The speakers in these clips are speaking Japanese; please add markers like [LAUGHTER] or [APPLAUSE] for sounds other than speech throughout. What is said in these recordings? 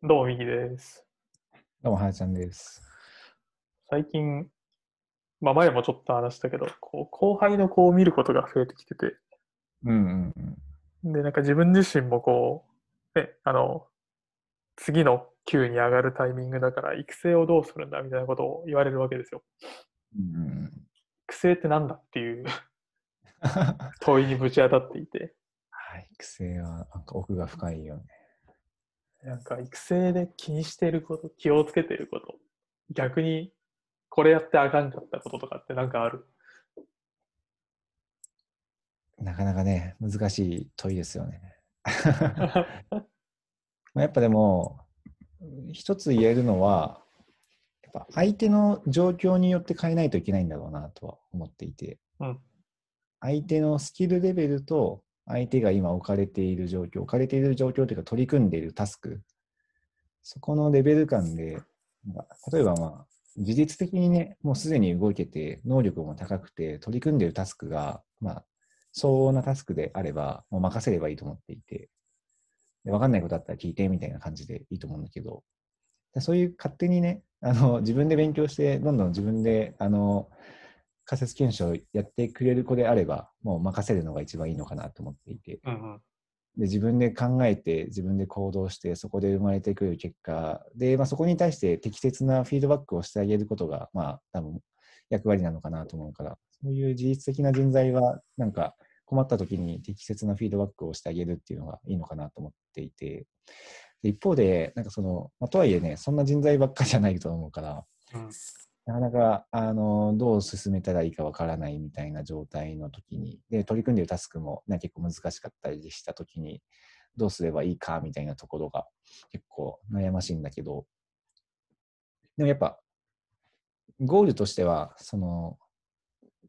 どうも、右です。どうも、はやちゃんです。最近、まあ前もちょっと話したけど、こう後輩の子を見ることが増えてきてて、うんうんうん。で、なんか自分自身もこう、ね、あの、次の級に上がるタイミングだから、育成をどうするんだみたいなことを言われるわけですよ。うんうんうん、育成ってなんだっていう [LAUGHS] 問いにぶち当たっていて、はい、育成はなんか奥が深いよね。なんか育成で気にしていること、気をつけていること、逆にこれやってあかんかったこととかってなんかある？なかなかね、難しい問いですよね。[LAUGHS] まあやっぱでも、一つ言えるのは、やっぱ相手の状況によって変えないといけないんだろうなとは思っていて、うん。相手のスキルレベルと相手が今置かれている状況、置かれている状況というか取り組んでいるタスク、そこのレベル感で、例えばまあ、事実的にね、もうすでに動けて、能力も高くて、取り組んでいるタスクが、まあ、相応なタスクであれば、もう任せればいいと思っていて、で分かんないことあったら聞いてみたいな感じでいいと思うんだけど、そういう勝手にね、あの自分で勉強して、どんどん自分であの仮説検証やってくれる子であれば、もう任せるのが一番いいのかなと思っていて、うんうん。で自分で考えて、自分で行動して、そこで生まれてくる結果。で、まあ、そこに対して適切なフィードバックをしてあげることが、まあ、多分役割なのかなと思うから、そういう自律的な人材は、なんか困った時に適切なフィードバックをしてあげるっていうのがいいのかなと思っていて、で一方で、なんかその、まあ、とはいえね、そんな人材ばっかりじゃないと思うから、うんなかなかあのどう進めたらいいかわからないみたいな状態の時に、で取り組んでいるタスクも、ね、結構難しかったりした時に、どうすればいいかみたいなところが結構悩ましいんだけど、でもやっぱ、ゴールとしては、その、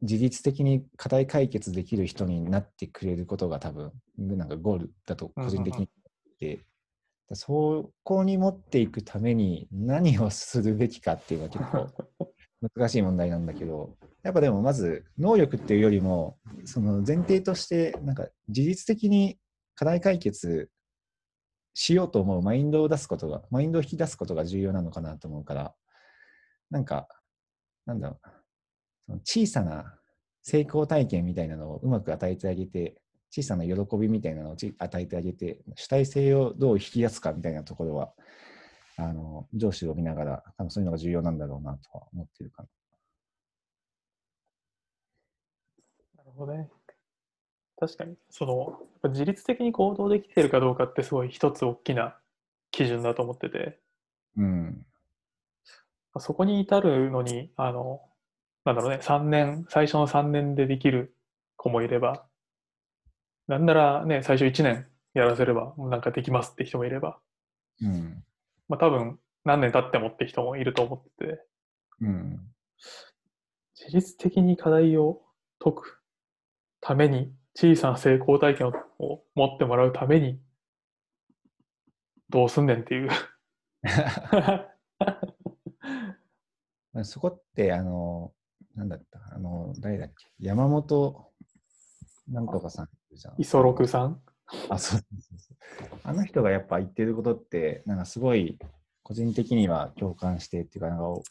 自律的に課題解決できる人になってくれることが多分、なんかゴールだと個人的に思っていて、そこに持っていくために何をするべきかっていうのは結構 [LAUGHS] 難しい問題なんだけど、やっぱでもまず能力っていうよりも、その前提として、なんか自律的に課題解決しようと思うマインドを出すことが、マインドを引き出すことが重要なのかなと思うから、なんか、なんだろうな、その小さな成功体験みたいなのをうまく与えてあげて、小さな喜びみたいなのをち与えてあげて、主体性をどう引き出すかみたいなところは、あの上司を見ながら、多分そういうのが重要なんだろうなとは思ってるかな。なるほどね。確かに、その、自律的に行動できてるかどうかってすごい一つ大きな基準だと思ってて、うん。まあそこに至るのに、あの、なんだろうね、3年、最初の3年でできる子もいれば、なんならね、最初1年やらせれば、もうなんかできますって人もいれば、うん。まあ多分何年経ってもって人もいると思ってて、うん。自律的に課題を解くために、小さな成功体験をを持ってもらうために、どうすんねんっていう。ま [LAUGHS] あそこって、あの、なんだった？あの、誰だっけ？山本なんとかさん。磯六さん？あ、そう。あの人がやっぱ言ってることって、なんかすごい個人的には共感してっていうか、なんかお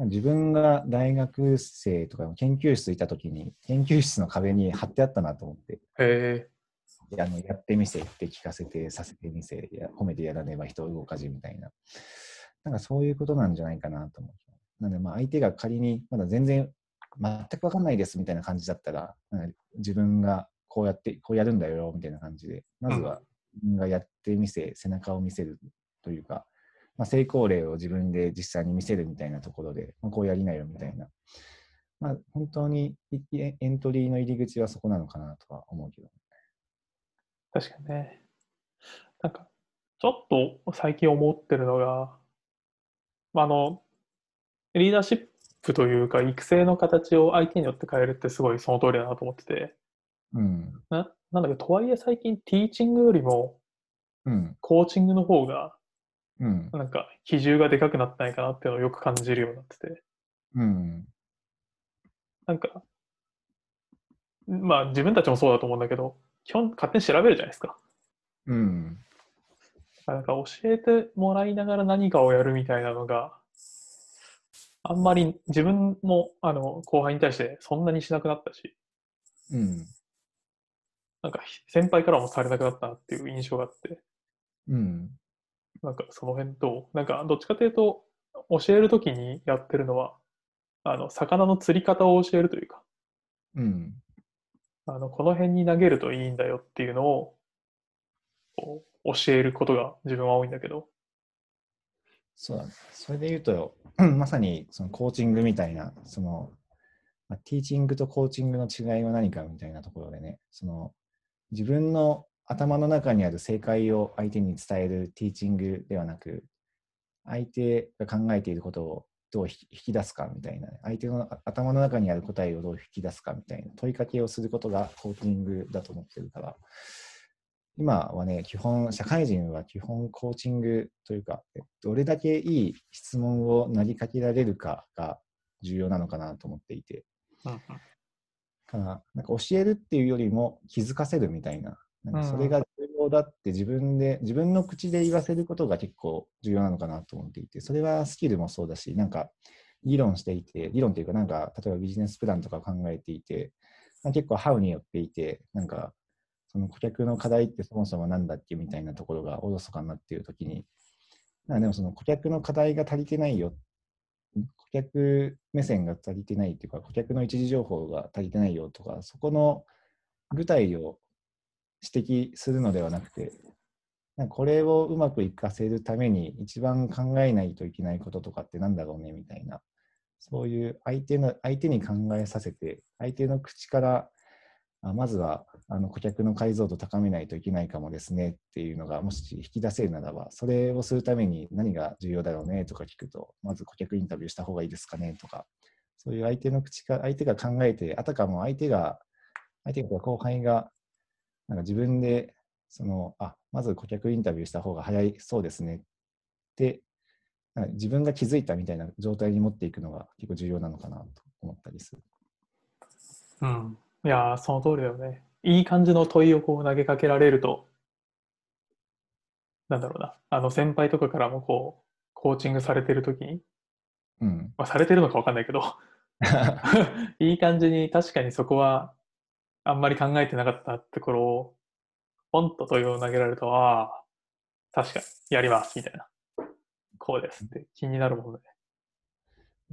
自分が大学生とかの研究室いたときに、研究室の壁に貼ってあったなと思って、へあのやってみせって聞かせて、させてみせ、や褒めてやらねば人を動かじみたいな。なんかそういうことなんじゃないかなと思う。なので、まあ相手が仮にまだ全然全く分かんないですみたいな感じだったら、自分がこうやって、こうやるんだよみたいな感じで、まずは自分がやってみせ、背中を見せるというか、まあ、成功例を自分で実際に見せるみたいなところで、まあ、こうやりなよみたいな。まあ本当にいエントリーの入り口はそこなのかなとは思うけど。確かにね。なんか、ちょっと最近思ってるのが、まああの、リーダーシップというか、育成の形を相手によって変えるってすごいその通りだなと思ってて、うん。ななんだけど、とはいえ最近ティーチングよりもうん。コーチングの方が、うん。なんか比重がでかくなってないかなっていうのをよく感じるようになってて、うん。なんか、まあ自分たちもそうだと思うんだけど、基本勝手に調べるじゃないですか。うん。なんか教えてもらいながら何かをやるみたいなのが、あんまり自分もあの後輩に対してそんなにしなくなったし、うん。なんか先輩からもされなくなったなっていう印象があって、うん。なんかその辺と、なんかどっちかというと、教えるときにやってるのは、あの、魚の釣り方を教えるというか、うん。あの、この辺に投げるといいんだよっていうのを、こう教えることが自分は多いんだけど、そうだね。それで言うと、[CLEARS THROAT] まさにそのコーチングみたいな、その、まあ、ティーチングとコーチングの違いは何かみたいなところでね、その、自分の頭の中にある正解を相手に伝えるティーチングではなく、相手が考えていることをどう引き出すかみたいな、相手の頭の中にある答えをどう引き出すかみたいな問いかけをすることがコーチングだと思ってるから、今はね、基本、社会人は基本コーチングというか、どれだけいい質問を投げかけられるかが重要なのかなと思っていて、うんからなんか教えるっていうよりも気づかせるみたいな、なんかそれが重要だって自分で、自分の口で言わせることが結構重要なのかなと思っていて、それはスキルもそうだし、なんか議論していて、議論っていうか、なんか例えばビジネスプランとか考えていて、まあ結構ハウによっていて、なんかその顧客の課題ってそもそもなんだっけみたいなところがおろそかになっているときに、でもその顧客の課題が足りてないよ、顧客目線が足りてないというか、顧客の一時情報が足りてないよとか、そこの具体を指摘するのではなくて、なこれをうまくいかせるために一番考えないといけないこととかってなんだろうねみたいな、そういう相手の相手に考えさせて、相手の口からあまずはあの顧客の解像度高めないといけないかもですねっていうのがもし引き出せるならば、それをするために何が重要だろうねとか聞くと、まず顧客インタビューした方がいいですかねとか、そういう相手の口か、相手が考えて、あたかも相手が、相手が後輩がなんか自分で、その、あ、まず顧客インタビューした方が早いそうですねって、自分が気づいたみたいな状態に持っていくのが結構重要なのかなと思ったりする。うん。いやー、その通りだよね。いい感じの問いをこう投げかけられると、なんだろうな、あの先輩とかからもこう、コーチングされてるときに、うん。まあ、されてるのかわかんないけど、[LAUGHS] いい感じに確かにそこはあんまり考えてなかったところを、ポンと問いを投げられると、ああ、確かにやります、みたいな。こうですって気になるもので。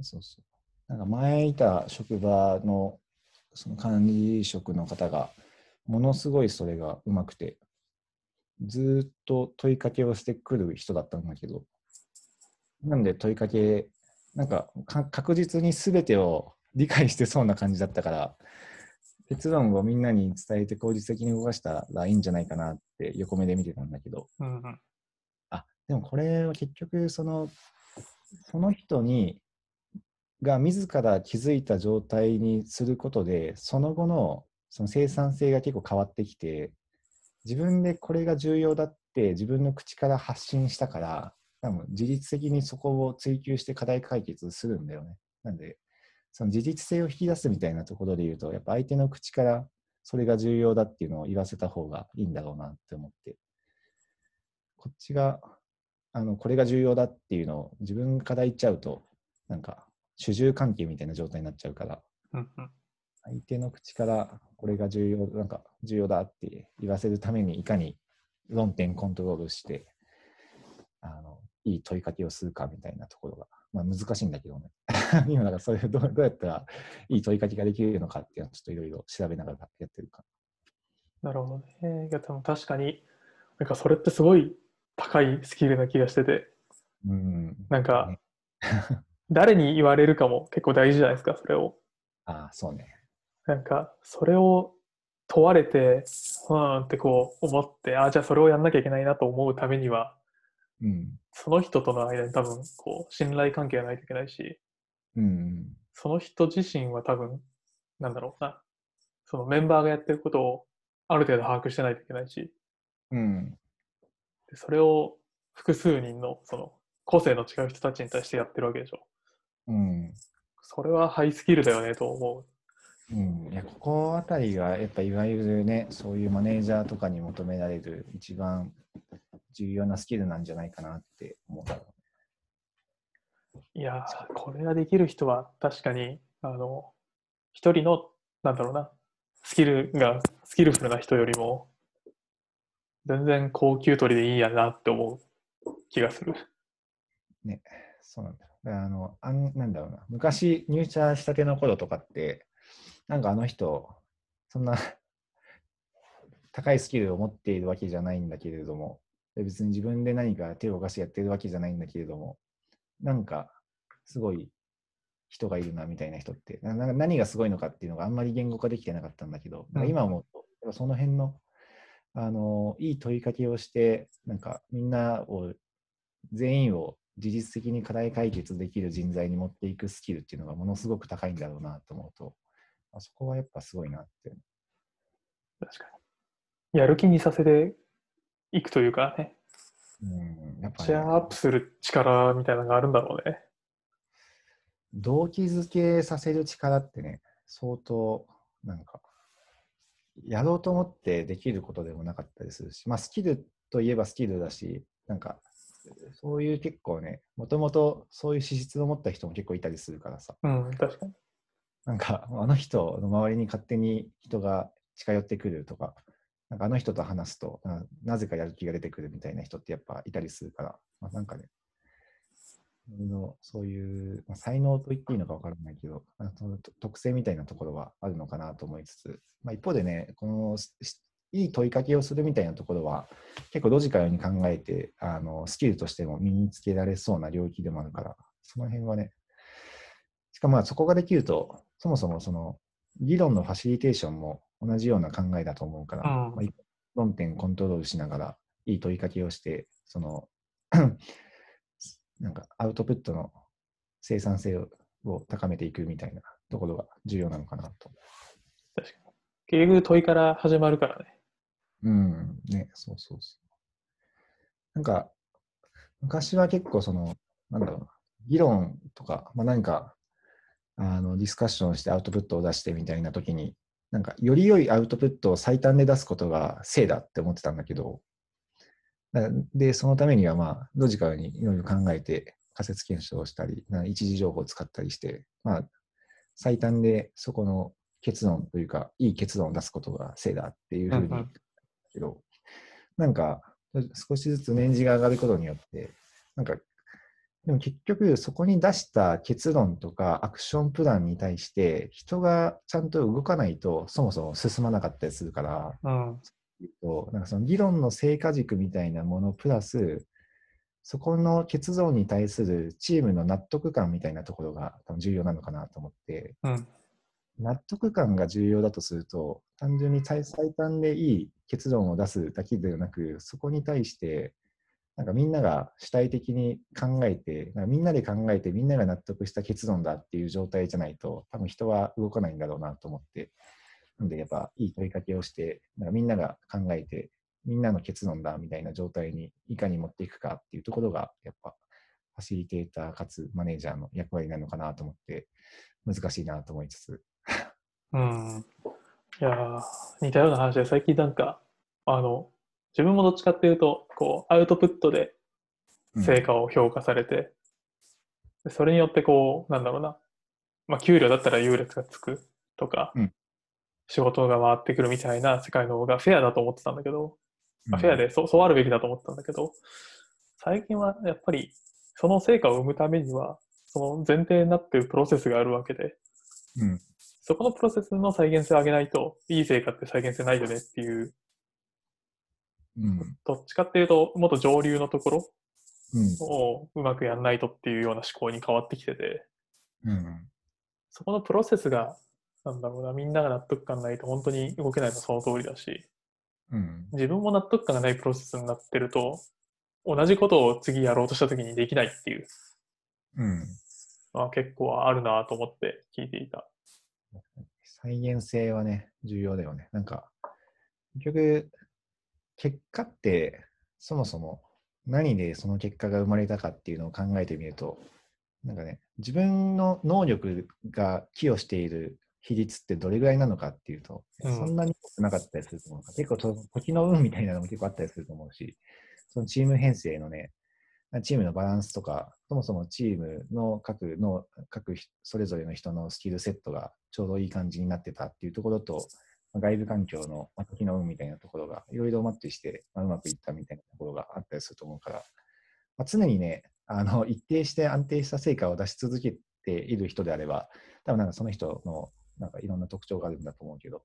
そうそう。なんか前いた職場のその管理職の方が、ものすごいそれがうまくて、ずーっと問いかけをしてくる人だったんだけど、なんで問いかけ、なんかか確実に全てを理解してそうな感じだったから、結論をみんなに伝えて効率的に動かしたらいいんじゃないかなって横目で見てたんだけど、うんうん。あでもこれは結局そのその人にが自ら気づいた状態にすることでその後のその生産性が結構変わってきて自分でこれが重要だって自分の口から発信したから多分自律的にそこを追求して課題解決するんだよね。なんでその自律性を引き出すみたいなところで言うとやっぱ相手の口からそれが重要だっていうのを言わせた方がいいんだろうなって思ってこっちがあのこれが重要だっていうのを自分から言っちゃうとなんか主従関係みたいな状態になっちゃうから。相手の口からこれが重要なんか重要だって言わせるためにいかに論点コントロールしてあのいい問いかけをするかみたいなところが、まあ、難しいんだけどね。[LAUGHS] 今だからそれどうどうやったらいい問いかけができるのかっていうのをちょっといろいろ調べながらやってるか。なるほどね。いや、でも確かに、なんかそれってすごい高いスキルな気がしてて、うん。なんかね誰に言われるかも結構大事じゃないですか、それを。ああそうねなんか、それを問われて、うーんってこう思って、ああ、じゃあそれをやんなきゃいけないなと思うためには、うんその人との間に多分、こう、信頼関係がないといけないし、うんその人自身は多分、なんだろうな、そのメンバーがやってることをある程度把握してないといけないし、うんでそれを複数人のその個性の違う人たちに対してやってるわけでしょ。うんそれはハイスキルだよねと思うん、いやここあたりがやっぱいわゆるねそういうマネージャーとかに求められる一番重要なスキルなんじゃないかなって思った。いやー、これができる人は確かに、あの、一人の、なんだろうな、スキルが、スキルフルな人よりも、全然高級取りでいいやなって思う気がする。ね、そうなんだあの、あんなんだろうな、昔入社したての頃とかって、なんかあの人、そんな [LAUGHS] 高いスキルを持っているわけじゃないんだけれども、で別に自分で何か手を動かしてやってるわけじゃないんだけれども、なんかすごい人がいるなみたいな人って、なな何がすごいのかっていうのがあんまり言語化できてなかったんだけど、なんか今思うと、その辺のあのいい問いかけをして、なんかみんなを、全員を事実的に課題解決できる人材に持っていくスキルっていうのがものすごく高いんだろうなと思うと、あそこはやっぱすごいなって。確かに。やる気にさせていくというかね、うん、やっぱ、シェアアップする力みたいなのがあるんだろうね。動機づけさせる力ってね、相当、なんか、やろうと思ってできることでもなかったりするし、まあ、スキルといえばスキルだし、なんか、そういう結構ね、もともとそういう資質を持った人も結構いたりするからさ、うん、確かに。なんか、あの人の周りに勝手に人が近寄ってくるとか、なんかあの人と話すとな、なぜかやる気が出てくるみたいな人ってやっぱいたりするから、まあ、なんかね、のそういう、まあ、才能と言っていいのか分からないけど、あの特性みたいなところはあるのかなと思いつつ、まあ、一方でね、このしいい問いかけをするみたいなところは、結構ロジカルに考えてあの、スキルとしても身につけられそうな領域でもあるから、その辺はね、しかもまあそこができると、そもそもその議論のファシリテーションも同じような考えだと思うから、うんまあ、論点コントロールしながら、いい問いかけをして、その [CLEARS THROAT] なんかアウトプットの生産性をを高めていくみたいなところが重要なのかなと。確かに。結局問いから始まるからね。うん、ね、そうそうそう。なんか、昔は結構その、なんだろうな、議論とか、まあ、なんか、あの、ディスカッションしてアウトプットを出してみたいな時に、なんか、より良いアウトプットを最短で出すことが正だって思ってたんだけど、で、そのためには、まあ、ロジカルにいろいろ考えて、仮説検証をしたり、な一時情報を使ったりして、まあ、最短でそこの結論というか、いい結論を出すことが正だっていうふうにけど、なんか少しずつ年次が上がることによって、なんか、でも結局そこに出した結論とかアクションプランに対して人がちゃんと動かないとそもそも進まなかったりするから、うん。となんかその議論の成果軸みたいなものプラス、そこの結論に対するチームの納得感みたいなところが多分重要なのかなと思って、うん。納得感が重要だとすると、単純に最短でいい結論を出すだけではなく、そこに対して、なんかみんなが主体的に考えて、なんかみんなで考えて、みんなが納得した結論だっていう状態じゃないと、多分人は動かないんだろうなと思って、なんでやっぱいい問いかけをして、なんかみんなが考えて、みんなの結論だみたいな状態にいかに持っていくかっていうところが、やっぱファシリテーターかつマネージャーの役割なのかなと思って、難しいなと思いつつ、うん。いやー似たような話で、最近なんか、あの、自分もどっちかっていうと、こう、アウトプットで成果を評価されて、でそれによってこう、なんだろうな、まあ、給料だったら優劣がつくとか、うん仕事が回ってくるみたいな世界の方がフェアだと思ってたんだけど、まあ、フェアで。でそうそうあるべきだと思ってたんだけど、最近はやっぱりその成果を生むためには、その前提になっているプロセスがあるわけで、うん。そこのプロセスの再現性を上げないと、いい成果って再現性ないよねっていう、うん。どっちかっていうと、もっと上流のところうん。をうまくやんないとっていうような思考に変わってきてて、うん。そこのプロセスが、なんだろうな、みんなが納得感ないと本当に動けないのはその通りだし、うん。自分も納得感がないプロセスになってると、同じことを次やろうとした時にできないっていううん。のは結構あるなと思って聞いていた。再現性はね、重要だよね。なんか、結局、結果って、そもそも何でその結果が生まれたかっていうのを考えてみると、なんかね、自分の能力が寄与している比率ってどれぐらいなのかっていうと、うん。そんなに多くなかったりすると思う。から結構と時の運みたいなのも結構あったりすると思うし、そのチーム編成のね、チームのバランスとか、そもそもチームの各の、各それぞれの人のスキルセットがちょうどいい感じになってたっていうところと、外部環境の時の運みたいなところがいろいろマッチして、まあ、うまくいったみたいなところがあったりすると思うから、まあ、常にね、あの一定して安定した成果を出し続けている人であれば、多分なんかその人のなんかいろんな特徴があるんだと思うけど、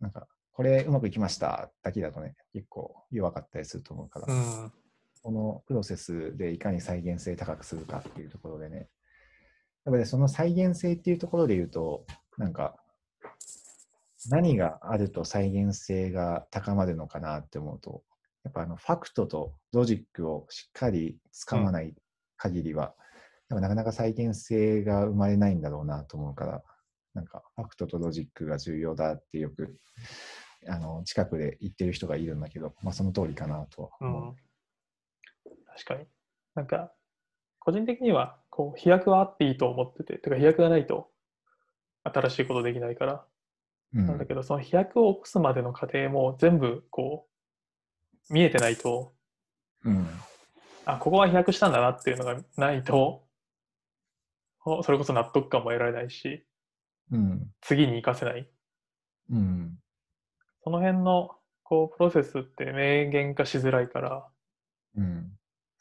なんかこれうまくいきましただけだとね、結構弱かったりすると思うから、うん、このプロセスでいかに再現性高くするかっていうところでね、やっぱりその再現性っていうところで言うと、なんか何があると再現性が高まるのかなって思うと、やっぱあのファクトとロジックをしっかりつかまない限りは、うん、なかなか再現性が生まれないんだろうなと思うから、なんかファクトとロジックが重要だってよくあの近くで言ってる人がいるんだけど、まあ、その通りかなとは思う、うん、確かに。なんか、個人的にはこう飛躍はあっていいと思ってて、てか飛躍がないと新しいことできないから、なんだけど、その飛躍を起こすまでの過程も全部こう、見えてないと、うん、あ、ここは飛躍したんだなっていうのがないと、それこそ納得感も得られないし、うん、次に生かせない。うん、その辺のこうプロセスって明言化しづらいから、うん、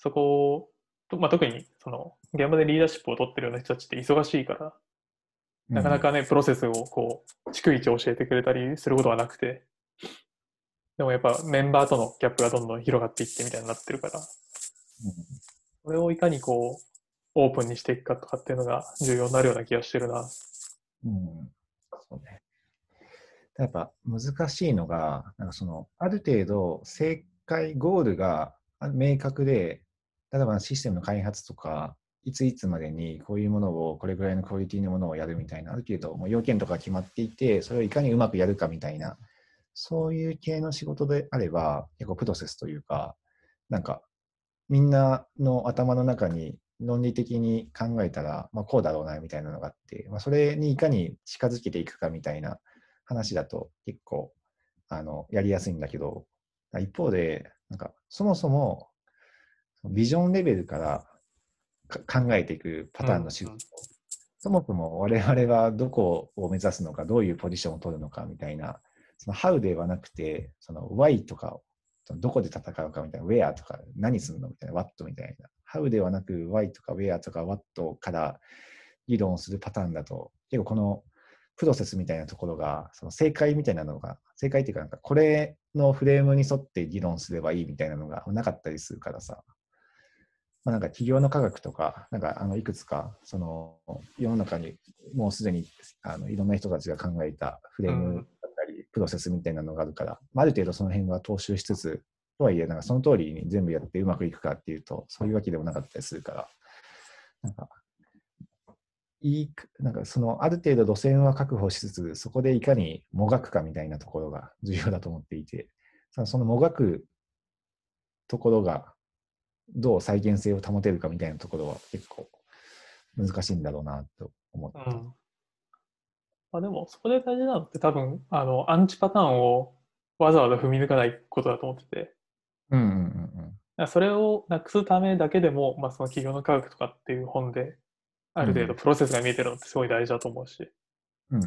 そこを、まあ、特にその現場でリーダーシップを取ってるような人たちって忙しいから、なかなかね、プロセスをこう、逐一教えてくれたりすることはなくて、でもやっぱメンバーとのギャップがどんどん広がっていってみたいになってるから、それをいかにこう、オープンにしていくかとかっていうのが重要になるような気がしてるな。うん、そうね。やっぱ難しいのが、なんかその、ある程度正解、ゴールが明確で、例えばシステムの開発とか、いついつまでにこういうものを、これぐらいのクオリティのものをやるみたいな、ある程度もう要件とか決まっていて、それをいかにうまくやるかみたいな、そういう系の仕事であれば、結構プロセスというか、なんか、みんなの頭の中に論理的に考えたら、まあ、こうだろうなみたいなのがあって、まあ、それにいかに近づけていくかみたいな話だと結構あのやりやすいんだけど、一方で、なんかそもそもビジョンレベルから考えていくパターンの仕事、うん、そもそも我々はどこを目指すのか、どういうポジションを取るのかみたいな、その How ではなくて、その Why とかそのどこで戦うかみたいな、Where とか何するのみたいな、What みたいな、How ではなく Why とか Where とか What から議論するパターンだと、結構このプロセスみたいなところが、その正解みたいなのが、正解っていうか、なんかこれのフレームに沿って議論すればいいみたいなのがなかったりするからさ、まあ、なんか企業の科学とか、なんかあのいくつか、その世の中にもうすでにあのいろんな人たちが考えたフレームだったり、プロセスみたいなのがあるから、まあ、ある程度その辺は踏襲しつつ、とはいえ、なんかその通りに全部やってうまくいくかっていうと、そういうわけでもなかったりするから、なんか、いい、なんかそのある程度路線は確保しつつ、そこでいかにもがくかみたいなところが重要だと思っていて、そのもがくところがどう再現性を保てるかみたいなところは結構難しいんだろうなと思った。うん、まあ、でも、そこで大事なのって多分、あの、アンチパターンをわざわざ踏み抜かないことだと思ってて。うんうんうん、それをなくすためだけでも、まあ、その企業の科学とかっていう本で、ある程度プロセスが見えてるのってすごい大事だと思うし。うん、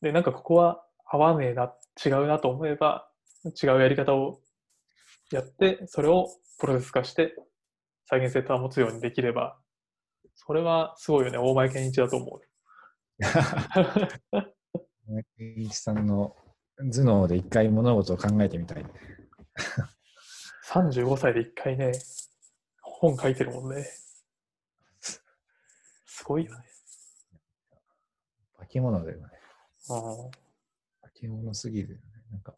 で、なんかここは合わねえな、違うなと思えば、違うやり方をやって、それをプロセス化して再現性を保つようにできれば、それはすごいよね、大前健一だと思う。大前健一さんの頭脳で一回物事を考えてみたい。35歳で一回ね、本書いてるもんね。すごいよね。化け物だよね。ああ。化け物すぎるよね。なんか、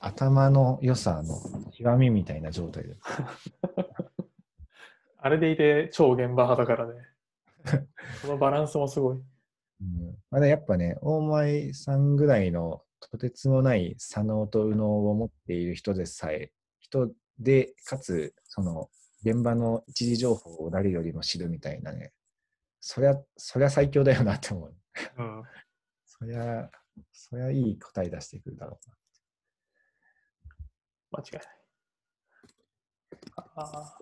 頭の良さの極みみたいな状態で。[LAUGHS] あれでいて超現場派だからね。[LAUGHS] そのバランスもすごい。うん、まだやっぱね、大前さんぐらいのとてつもない左脳と右脳を持っている人でさえ、人で、かつ、その、現場の一時情報を誰よりも知るみたいなね、そりゃ、そりゃ最強だよなって思う。うん、そりゃ、そりゃいい答え出してくるだろうな。間違いない。あ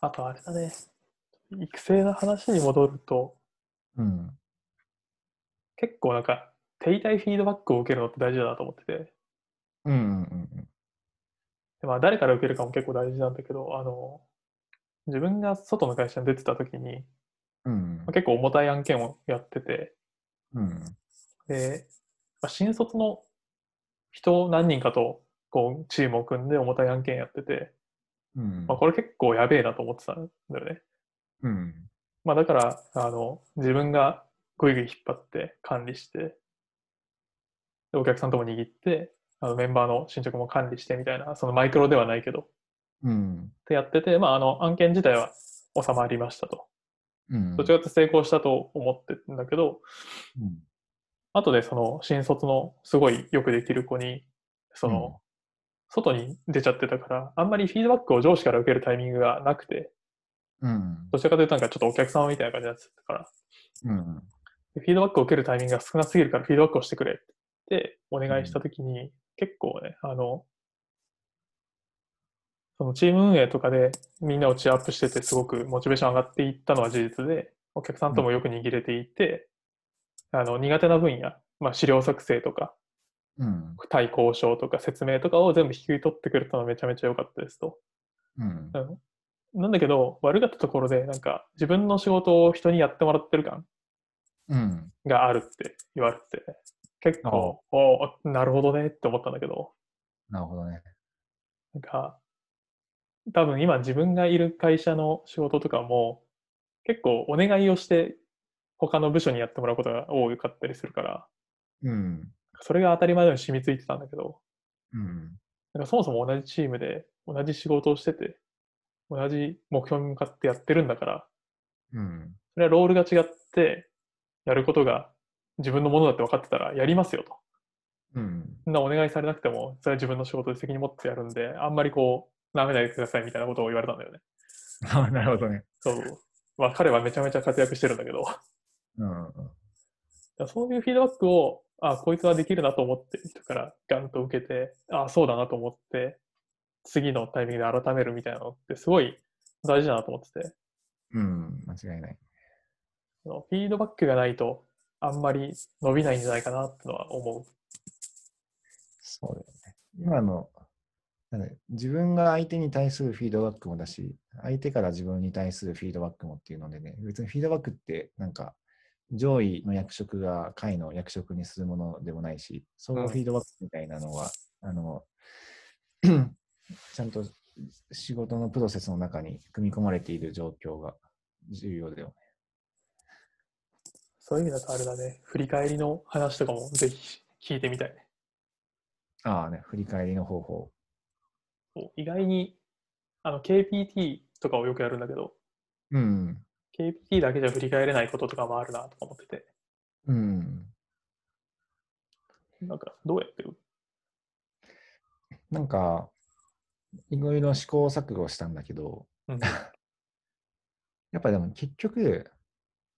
あとあれだね。育成の話に戻ると、うん。結構なんか、手痛いフィードバックを受けるのって大事だなと思ってて、うんうんうんでまあ、誰から受けるかも結構大事なんだけど、あの、自分が外の会社に出てた時に、うん。結構重たい案件をやってて、うん。で、まあ、新卒の人何人かとこうチームを組んで重たい案件やってて、うんまあ、これ結構やべえなと思ってたんだよね。うん。まあ、だから、あの、自分がぐいぐい引っ張って管理して、でお客さんとも握って、あのメンバーの進捗も管理してみたいな、そのマイクロではないけど、っうん。てやってて、まあ、あの案件自体は収まりましたと。うん。どちらかと成功したと思ってるんだけど、うん後でその新卒のすごいよくできる子に、その、うん外に出ちゃってたから、あんまりフィードバックを上司から受けるタイミングがなくて、うん。どちらかというとなんかちょっとお客様みたいな感じになってたから、うん。でフィードバックを受けるタイミングが少なすぎるからフィードバックをしてくれってお願いしたときに、結構ね、あの、そのチーム運営とかでみんなをチアップしててすごくモチベーション上がっていったのは事実で、お客さんともよく握れていて、あの苦手な分野、まあ、資料作成とか、うん。対交渉とか説明とかを全部引き取ってくれたのはめちゃめちゃ良かったですと。うん。うんなんだけど、悪かったところで、なんか自分の仕事を人にやってもらってる感うん。があるって言われて、結構、おーなるほどねって思ったんだけど、なるほどね。なんか、多分今自分がいる会社の仕事とかも、結構お願いをして他の部署にやってもらうことが多かったりするから、うん。それが当たり前のように染みついてたんだけど、うん。なんかそもそも同じチームで同じ仕事をしてて、同じ目標に向かってやってるんだから、うん。それはロールが違って、やることが自分のものだって分かってたらやりますよと。うん。そんなお願いされなくても、それは自分の仕事で責任持ってやるんで、あんまりこう、舐めないでくださいみたいなことを言われたんだよね。あなるほどね。そう。まあ彼はめちゃめちゃ活躍してるんだけど、うん。らそういうフィードバックを、あこいつはできるなと思ってる人からガンと受けて、あそうだなと思って、次のタイミングで改めるみたいなのってすごい大事だなと思ってて、うん。間違いない。そのフィードバックがないとあんまり伸びないんじゃないかなってのは思そうだよね。今の、なんだ自分が相手に対するフィードバックもだし、相手から自分に対するフィードバックもっていうのでね、別にフィードバックってなんか上位の役職が下位の役職にするものでもないし、そのフィードバックみたいなのは、あの、[CLEARS THROAT] ちゃんと仕事のプロセスの中に組み込まれている状況が重要だよね。う。そういう意味だとあれだね、振り返りの話とかもぜひ聞いてみたいね。ああね、振り返りの方法。意外にあの KPT とかをよくやるんだけど、うん。KPT だけじゃ振り返れないこととかもあるなとか思ってて、うん。なんかどうやってるなんか、いろいろ試行錯誤したんだけど、うん。やっぱでも結局、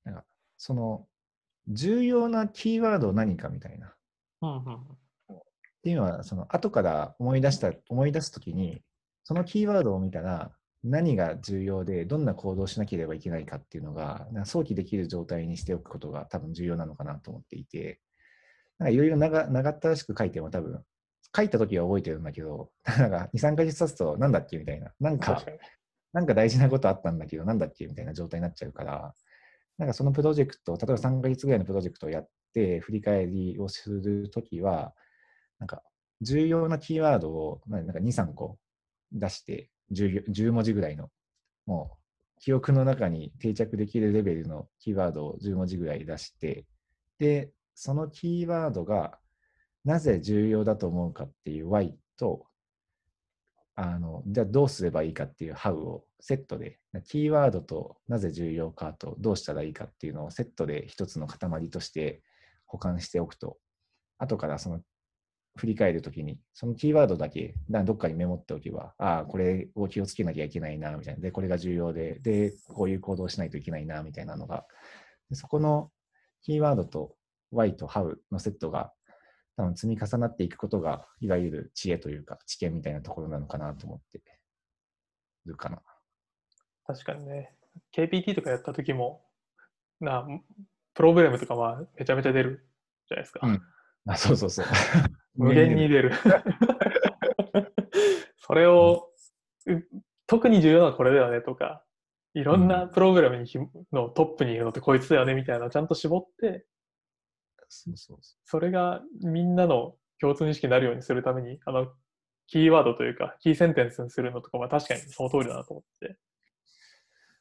なんかその重要なキーワード何かみたいな。っうんうんていうのは、その後から思い出した、思い出すときに、そのキーワードを見たら何が重要で、どんな行動をしなければいけないかっていうのが、なんか想起できる状態にしておくことが多分重要なのかなと思っていて、いろいろ長長ったらしく書いても多分、書いたときは覚えてるんだけど、[LAUGHS] なんか2、3ヶ月経つとなんだっけみたいな。なんか。なんか大事なことあったんだけど、なんだっけみたいな状態になっちゃうから、なんかそのプロジェクト、例えば3ヶ月ぐらいのプロジェクトをやって、振り返りをするときは、なんか重要なキーワードをまあなんか2、3個出して10、文字ぐらいの、もう記憶の中に定着できるレベルのキーワードを10文字ぐらい出して、で、そのキーワードがなぜ重要だと思うかっていう why と、あの、じゃあどうすればいいかっていう how をセットで、キーワードとなぜ重要かとどうしたらいいかっていうのをセットで一つの塊として保管しておくと、後からその振り返るときに、そのキーワードだけだどっかにメモっておけば、ああ、これを気をつけなきゃいけないな、みたいな。で、これが重要で、で、こういう行動をしないといけないな、みたいなのが、でそこのキーワードと why と how のセットが多分積み重なっていくことが、いわゆる知恵というか知見みたいなところなのかなと思って。るかな。確かにね。KPT とかやった時も、な、プログラムとかはめちゃめちゃ出るじゃないですか。うんあ、そうそうそう。無限に出る。[LAUGHS] それを、う特に重要なのはこれだよねとか、いろんなプログラムにひのトップにいるのってこいつだよねみたいなのをちゃんと絞って、そうそうそそれがみんなの共通認識になるようにするために、あの、キーワードというか、キーセンテンスにするのとかは確かにその通りだなと思って。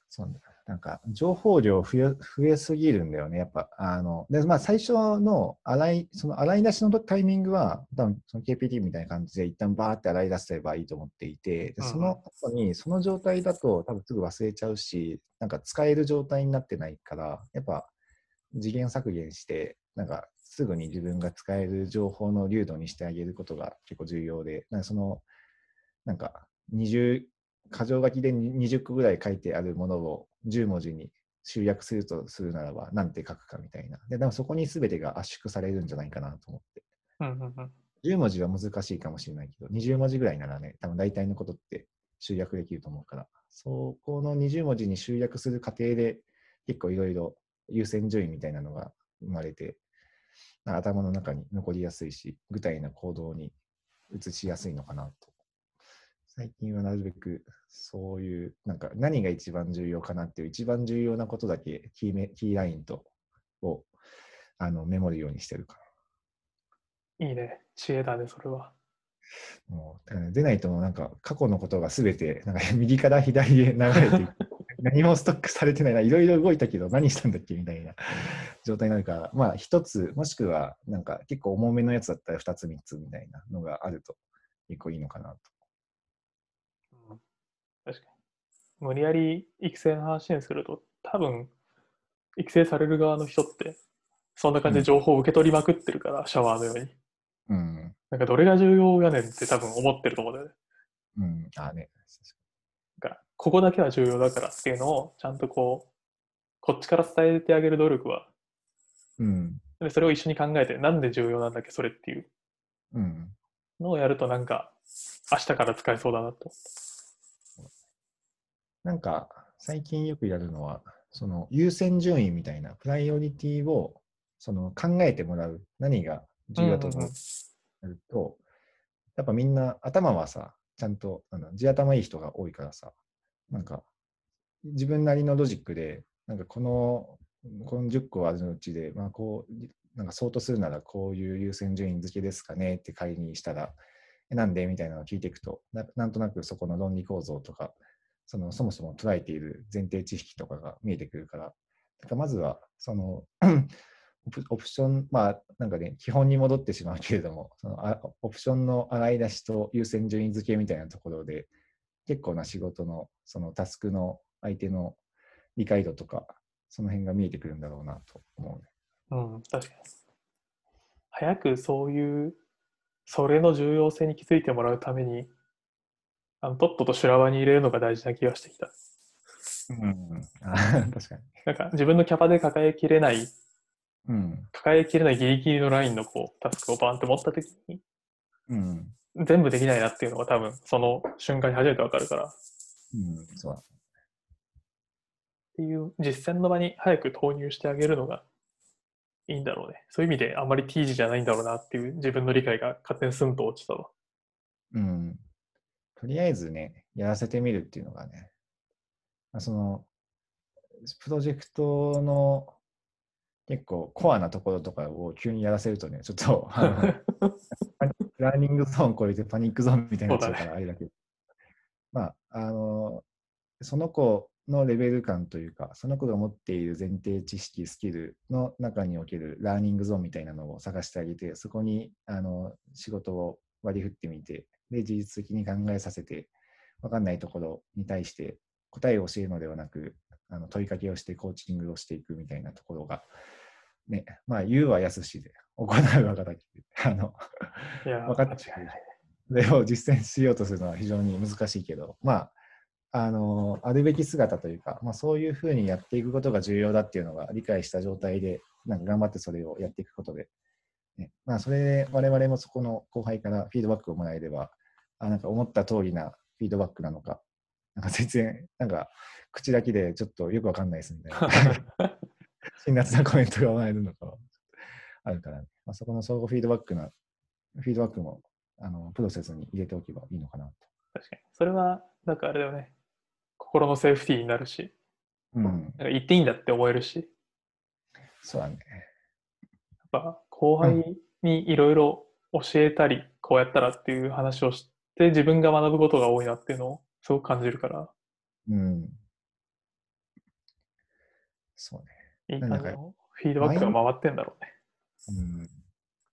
そうなんだなんか情報量増え増えすぎるんだよね、やっぱ。あのでまあ、最初の洗いその洗い出しのタイミングは、多分その KPT みたいな感じで、一旦バーって洗い出せばいいと思っていて、でその後に、その状態だと多分すぐ忘れちゃうし、なんか使える状態になってないから、やっぱ次元削減して、なんかすぐに自分が使える情報の流度にしてあげることが結構重要で、なんかその、なんか20、箇条書きで20個ぐらい書いてあるものを10文字に集約するとするならば、なんて書くかみたいな。で、でもそこに全てが圧縮されるんじゃないかなと思って。うんうんうん。10文字は難しいかもしれないけど、20文字ぐらいならね、多分大体のことって集約できると思うから、そこの20文字に集約する過程で結構いろいろ優先順位みたいなのが生まれて、頭の中に残りやすいし、具体な行動に移しやすいのかなと。最近はなるべくそういう、なんか何が一番重要かなっていう一番重要なことだけキーメキーラインとをあのメモるようにしてるかな。いいね。知恵だね、それは。もうだからね出ないとなんか過去のことがすべてなんか右から左へ流れていく [LAUGHS] 何もストックされてないないろいろ動いたけど何したんだっけみたいな状態になるからまあ一つもしくはなんか結構重めのやつだったら二つ三つみたいなのがあると結構いいのかなと。うん確かに。無理やり育成の話にすると、多分、育成される側の人って、そんな感じで情報を受け取りまくってるから、シャワーのように。うん。なんかどれが重要やねんって多分思ってると思うんだよね。うん。ああね。だから、ここだけは重要だからっていうのを、ちゃんとこう、こっちから伝えてあげる努力は、うん。でそれを一緒に考えて、なんで重要なんだっけ、それっていううん。のをやると、なんか、明日から使えそうだなと。なんか最近よくやるのはその優先順位みたいなプライオリティをその考えてもらう何が重要だと思うると、やっぱみんな頭はさ、ちゃんとなんだ地頭いい人が多いからさ、なんか自分なりのロジックで、なんかこのこの10個あるのうちで、まあこう、なんか相当するならこういう優先順位付けですかねって仮にしたら、えなんでみたいなのを聞いていくとな、なんとなくそこの論理構造とか、そのそもそも捉えている前提知識とかが見えてくるから、なんかまずはその [CLEARS THROAT] オプオプション、まあなんかね、基本に戻ってしまうけれども、そのあオプションの洗い出しと優先順位付けみたいなところで、結構な仕事のそのタスクの相手の理解度とか、その辺が見えてくるんだろうなと思うね。うん、確かに。早くそういう、それの重要性に気づいてもらうために、あのとっとと修羅場に入れるのが大事な気がしてきた。うん、あ [LAUGHS] 確かに。なんか自分のキャパで抱えきれない、うん。抱えきれないギリギリのラインのこうタスクをバンって持ったときに、うん。全部できないなっていうのが多分その瞬間に初めてわかるから、っうん。そうだ。ていう実践の場に早く投入してあげるのがいいんだろうね。そういう意味であんまり T 字じゃないんだろうなっていう自分の理解が勝手にスンと落ちたわ。うん。とりあえずね、やらせてみるっていうのがね、まあその、プロジェクトの結構コアなところとかを急にやらせるとね、ちょっと、[LAUGHS] ラーニングゾーン超えてパニックゾーンみたいになっちゃうからあれだけど、まあ、あの、その子のレベル感というか、その子が持っている前提知識、スキルの中におけるラーニングゾーンみたいなのを探してあげて、そこにあの仕事を割り振ってみて、で、事実的に考えさせて、わかんないところに対して答えを教えるのではなく、あの問いかけをしてコーチングをしていくみたいなところが、ね、まあ、言うはやすしで、行うは形で、あの、分かって間違いない。それを実践しようとするのは非常に難しいけど、まあ、あの、あるべき姿というか、まあ、そういうふうにやっていくことが重要だっていうのが理解した状態で、なんか頑張ってそれをやっていくことで、ね、まあ、それで我々もそこの後輩からフィードバックをもらえれば、あなんか思った通りなフィードバックなのか、なんか全然、なんか口だけでちょっとよくわかんないですみたいな。[LAUGHS] 辛辣なコメントが生まれるのかはあるから、ね、まあ、そこの相互フィードバックな、フィードバックもあのプロセスに入れておけばいいのかなと。確かに。それは、なんかあれだよね。心のセーフティーになるし、うん、なんか言っていいんだって思えるし、そうだね。やっぱ後輩にいろいろ教えたり、こうやったらっていう話をして、自分が学ぶことが多いなっていうのをすごく感じるから、うん。そうね。いいなんだか感じのフィードバックが回ってんだろうね。うん。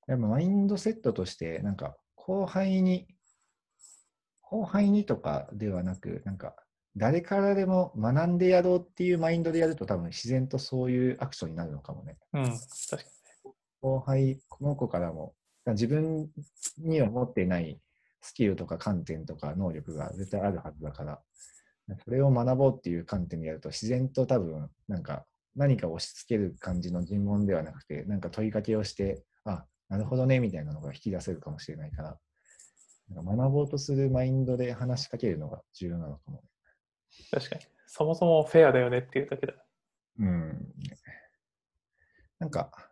でもマインドセットとして、なんか後輩に、後輩にとかではなく、なんか誰からでも学んでやろうっていうマインドでやると多分自然とそういうアクションになるのかもね。うん、確か後輩、この子からも、自分には持っていないスキルとか観点とか能力が絶対あるはずだから、それを学ぼうっていう観点でやると自然と多分、なんか何か押し付ける感じの尋問ではなくて、なんか問いかけをして、あ、なるほどね、みたいなのが引き出せるかもしれないから、なんか学ぼうとするマインドで話しかけるのが重要なのかも。に。確かに。そもそもフェアだよねっていうだけだ。うん。なんか、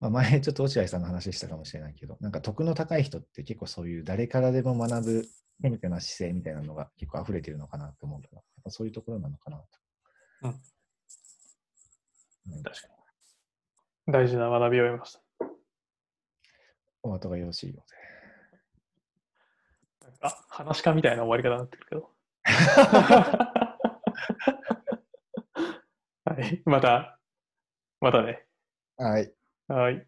まあ、前ちょっと落合さんの話したかもしれないけど、なんか徳の高い人って結構そういう誰からでも学ぶ謙虚な姿勢みたいなのが結構溢れてるのかなと思うから、やっぱそういうところなのかなと。うんうん。確かに。大事な学びを得ました。お後がよろしいよなんか、話し家みたいな終わり方になってるけど。[LAUGHS] はい。また、またね。うで。はい。はい。